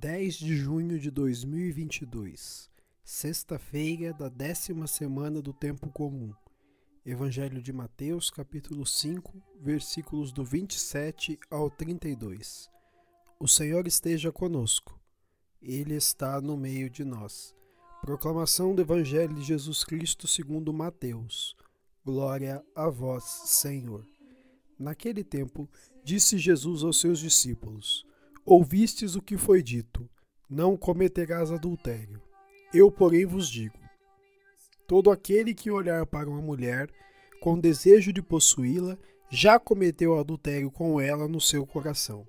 10 de junho de 2022, sexta-feira da décima semana do Tempo Comum. Evangelho de Mateus, capítulo 5, versículos do 27 ao 32. O Senhor esteja conosco. Ele está no meio de nós. Proclamação do Evangelho de Jesus Cristo segundo Mateus. Glória a vós, Senhor. Naquele tempo, disse Jesus aos seus discípulos: Ouvistes o que foi dito: Não cometerás adultério. Eu, porém, vos digo: todo aquele que olhar para uma mulher com desejo de possuí-la, já cometeu adultério com ela no seu coração.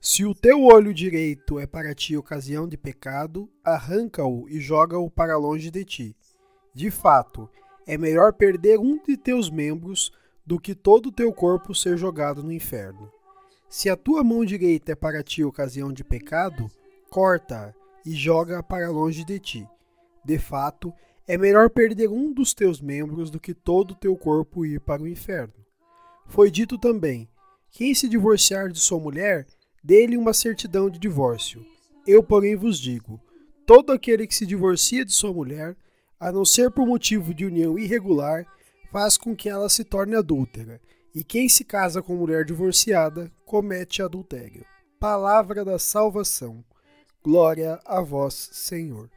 Se o teu olho direito é para ti ocasião de pecado, arranca-o e joga-o para longe de ti. De fato, é melhor perder um de teus membros do que todo o teu corpo ser jogado no inferno. Se a tua mão direita é para ti ocasião de pecado, corta-a e joga-a para longe de ti. De fato, é melhor perder um dos teus membros do que todo o teu corpo ir para o inferno. Foi dito também: quem se divorciar de sua mulher, dê-lhe uma certidão de divórcio. Eu, porém, vos digo: todo aquele que se divorcia de sua mulher, a não ser por motivo de união irregular, faz com que ela se torne adúltera, e quem se casa com mulher divorciada comete adultério. Palavra da salvação. Glória a vós, Senhor.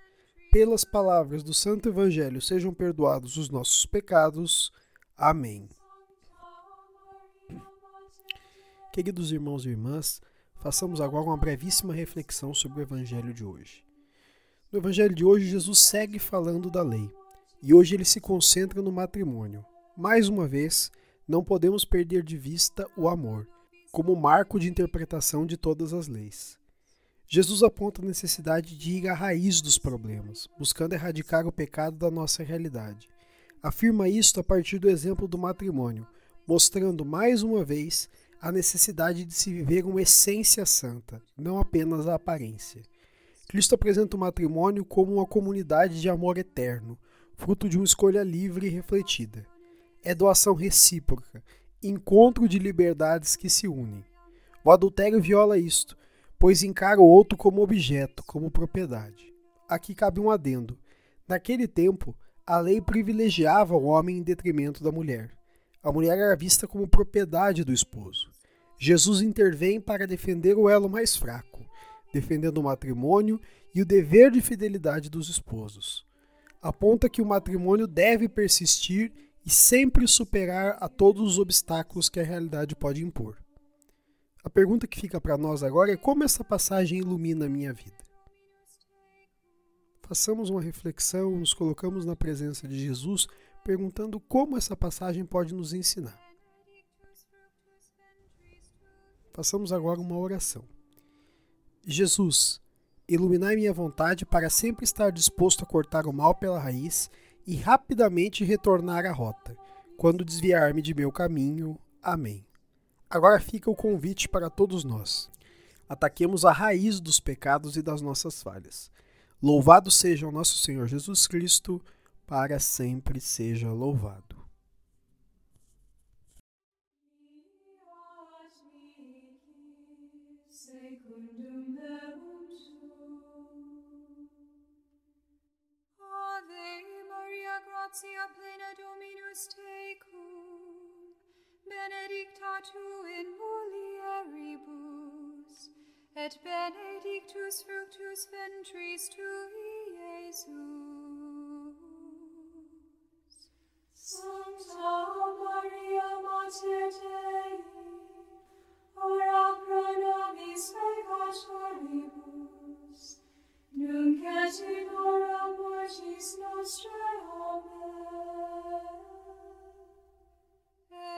Pelas palavras do Santo Evangelho sejam perdoados os nossos pecados. Amém. Queridos irmãos e irmãs, façamos agora uma brevíssima reflexão sobre o Evangelho de hoje. No Evangelho de hoje, Jesus segue falando da lei e hoje ele se concentra no matrimônio. Mais uma vez, não podemos perder de vista o amor, como marco de interpretação de todas as leis. Jesus aponta a necessidade de ir à raiz dos problemas, buscando erradicar o pecado da nossa realidade. Afirma isto a partir do exemplo do matrimônio, mostrando mais uma vez a necessidade de se viver uma essência santa, não apenas a aparência. Cristo apresenta o matrimônio como uma comunidade de amor eterno, fruto de uma escolha livre e refletida é doação recíproca, encontro de liberdades que se unem. O adultério viola isto, pois encara o outro como objeto, como propriedade. Aqui cabe um adendo. Naquele tempo, a lei privilegiava o homem em detrimento da mulher. A mulher era vista como propriedade do esposo. Jesus intervém para defender o elo mais fraco, defendendo o matrimônio e o dever de fidelidade dos esposos. Aponta que o matrimônio deve persistir e sempre superar a todos os obstáculos que a realidade pode impor. A pergunta que fica para nós agora é como essa passagem ilumina a minha vida. Façamos uma reflexão, nos colocamos na presença de Jesus, perguntando como essa passagem pode nos ensinar. Façamos agora uma oração. Jesus, iluminai minha vontade para sempre estar disposto a cortar o mal pela raiz e rapidamente retornar à rota, quando desviar-me de meu caminho. Amém. Agora fica o convite para todos nós. Ataquemos a raiz dos pecados e das nossas falhas. Louvado seja o nosso Senhor Jesus Cristo, para sempre seja louvado. Dominus tecum, benedicta tu in mulieribus, et benedictus fructus ventris tui, Iesus. Sancta Maria, Mater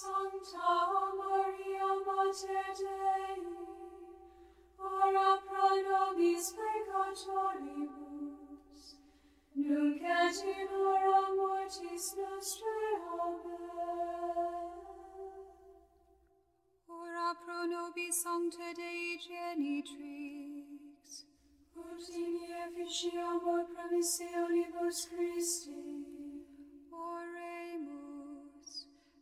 Sancta Maria Mater Dei, ora pro nobis peccatoribus, nunc et in hora mortis nostrae. Amen. Ora pro nobis Sancta Dei Genitrix, ut in efficiamur promissionibus Christi. Oremus,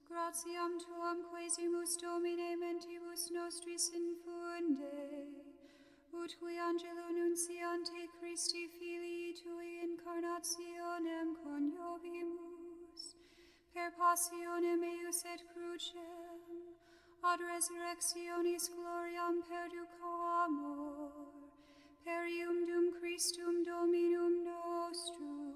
gratiam tuam quesimus Domine mentibus nostris infunde, ut qui angelo nunciante Christi filii tui incarnationem coniovimus, per passionem eius et crucem, ad resurrectionis gloriam perducamur, per ium dum Christum Dominum nostrum.